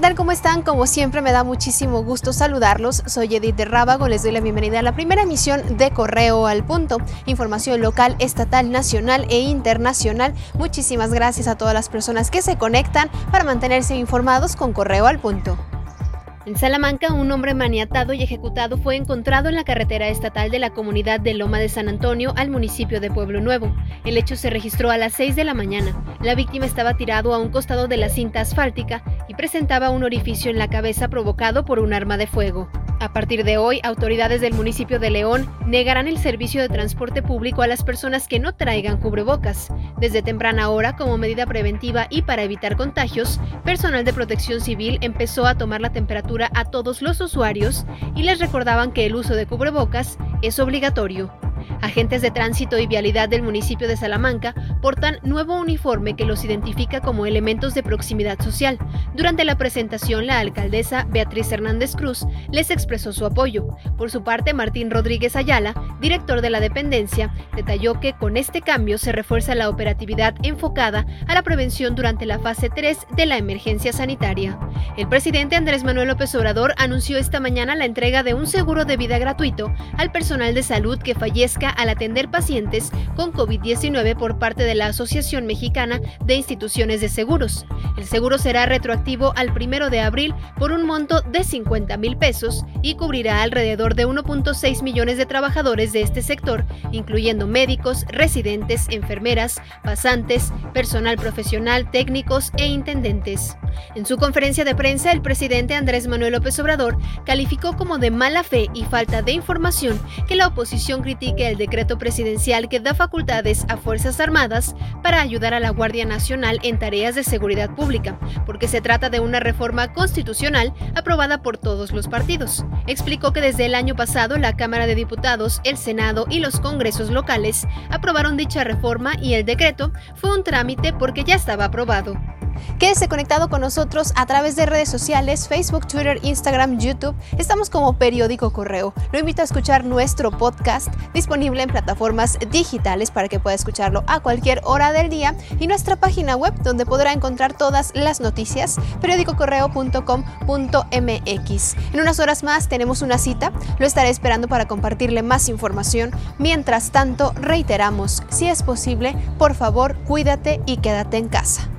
tal? ¿Cómo están? Como siempre me da muchísimo gusto saludarlos. Soy Edith de Rábago, les doy la bienvenida a la primera emisión de Correo al Punto. Información local, estatal, nacional e internacional. Muchísimas gracias a todas las personas que se conectan para mantenerse informados con Correo al Punto. En Salamanca, un hombre maniatado y ejecutado fue encontrado en la carretera estatal de la comunidad de Loma de San Antonio al municipio de Pueblo Nuevo. El hecho se registró a las 6 de la mañana. La víctima estaba tirado a un costado de la cinta asfáltica y presentaba un orificio en la cabeza provocado por un arma de fuego. A partir de hoy, autoridades del municipio de León negarán el servicio de transporte público a las personas que no traigan cubrebocas. Desde temprana hora, como medida preventiva y para evitar contagios, personal de protección civil empezó a tomar la temperatura a todos los usuarios y les recordaban que el uso de cubrebocas es obligatorio. Agentes de tránsito y vialidad del municipio de Salamanca portan nuevo uniforme que los identifica como elementos de proximidad social. Durante la presentación, la alcaldesa Beatriz Hernández Cruz les expresó su apoyo. Por su parte, Martín Rodríguez Ayala, director de la dependencia, detalló que con este cambio se refuerza la operatividad enfocada a la prevención durante la fase 3 de la emergencia sanitaria. El presidente Andrés Manuel López Obrador anunció esta mañana la entrega de un seguro de vida gratuito al personal de salud que al atender pacientes con COVID-19 por parte de la Asociación Mexicana de Instituciones de Seguros. El seguro será retroactivo al primero de abril por un monto de 50 mil pesos y cubrirá alrededor de 1.6 millones de trabajadores de este sector, incluyendo médicos, residentes, enfermeras, pasantes, personal profesional, técnicos e intendentes. En su conferencia de prensa, el presidente Andrés Manuel López Obrador calificó como de mala fe y falta de información que la oposición critique el decreto presidencial que da facultades a Fuerzas Armadas para ayudar a la Guardia Nacional en tareas de seguridad pública, porque se trata de una reforma constitucional aprobada por todos los partidos. Explicó que desde el año pasado la Cámara de Diputados, el Senado y los congresos locales aprobaron dicha reforma y el decreto fue un trámite porque ya estaba aprobado. Quédese conectado con nosotros a través de redes sociales, Facebook, Twitter, Instagram, YouTube. Estamos como Periódico Correo. Lo invito a escuchar nuestro podcast disponible en plataformas digitales para que pueda escucharlo a cualquier hora del día y nuestra página web donde podrá encontrar todas las noticias, periódicocorreo.com.mx. En unas horas más tenemos una cita, lo estaré esperando para compartirle más información. Mientras tanto, reiteramos, si es posible, por favor, cuídate y quédate en casa.